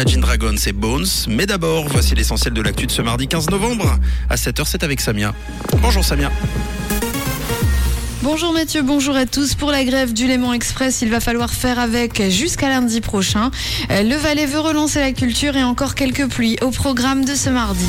Imagine Dragons et Bones. Mais d'abord, voici l'essentiel de l'actu de ce mardi 15 novembre. À 7h, c'est avec Samia. Bonjour Samia. Bonjour Mathieu, bonjour à tous. Pour la grève du Léman Express, il va falloir faire avec jusqu'à lundi prochain. Le Valais veut relancer la culture et encore quelques pluies au programme de ce mardi.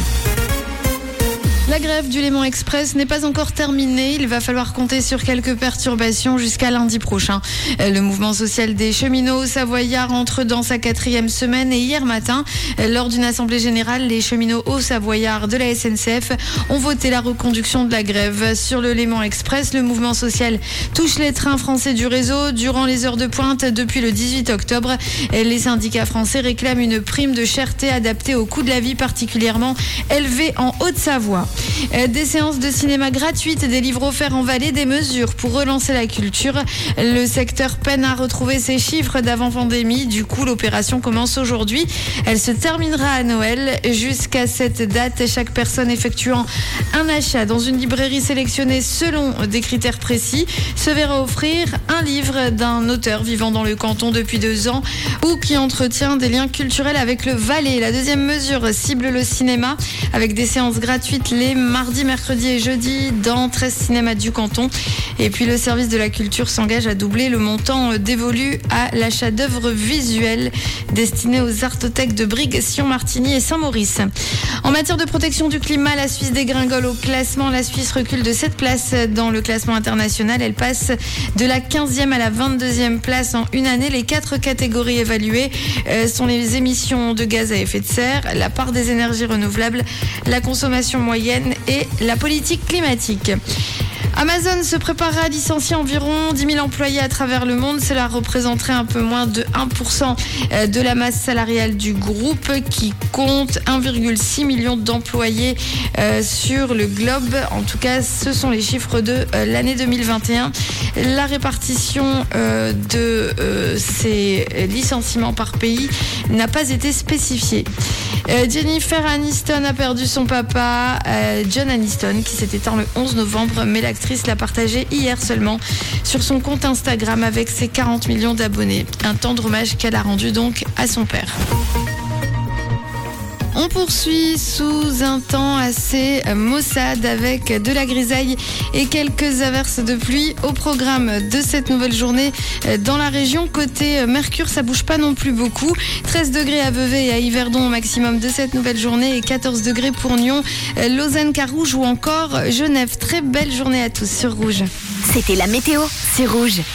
La grève du Léman Express n'est pas encore terminée. Il va falloir compter sur quelques perturbations jusqu'à lundi prochain. Le mouvement social des cheminots savoyards entre dans sa quatrième semaine et hier matin, lors d'une assemblée générale, les cheminots haut savoyards de la SNCF ont voté la reconduction de la grève. Sur le Léman Express, le mouvement social touche les trains français du réseau durant les heures de pointe depuis le 18 octobre. Les syndicats français réclament une prime de cherté adaptée au coût de la vie particulièrement élevé en Haute-Savoie. Euh, des séances de cinéma gratuites, des livres offerts en vallée, des mesures pour relancer la culture. Le secteur peine à retrouver ses chiffres d'avant-pandémie. Du coup, l'opération commence aujourd'hui. Elle se terminera à Noël. Jusqu'à cette date, chaque personne effectuant un achat dans une librairie sélectionnée selon des critères précis se verra offrir un livre d'un auteur vivant dans le canton depuis deux ans ou qui entretient des liens culturels avec le Valais. La deuxième mesure cible le cinéma avec des séances gratuites les mardi, mercredi et jeudi dans 13 cinémas du canton. Et puis le service de la culture s'engage à doubler le montant dévolu à l'achat d'œuvres visuelles destinées aux artothèques de Brigue, Sion-Martigny et Saint-Maurice. En matière de protection du climat, la Suisse dégringole au classement. La Suisse recule de 7 places dans le classement international. Elle passe de la 15e à la 22e place en une année. Les quatre catégories évaluées euh, sont les émissions de gaz à effet de serre, la part des énergies renouvelables, la consommation moyenne et la politique climatique. Amazon se préparera à licencier environ 10 000 employés à travers le monde. Cela représenterait un peu moins de 1% euh, de la masse salariale du groupe qui compte 1,6 million d'employés euh, sur le globe. En tout cas, ce sont les chiffres de euh, l'année 2021. La répartition de ces licenciements par pays n'a pas été spécifiée. Jennifer Aniston a perdu son papa, John Aniston, qui s'est éteint le 11 novembre, mais l'actrice l'a partagé hier seulement sur son compte Instagram avec ses 40 millions d'abonnés. Un tendre hommage qu'elle a rendu donc à son père. On poursuit sous un temps assez maussade avec de la grisaille et quelques averses de pluie au programme de cette nouvelle journée dans la région. Côté Mercure, ça bouge pas non plus beaucoup. 13 degrés à Vevey et à Yverdon au maximum de cette nouvelle journée et 14 degrés pour Nyon, Lausanne, Carouge ou encore Genève. Très belle journée à tous sur Rouge. C'était la météo, c'est Rouge.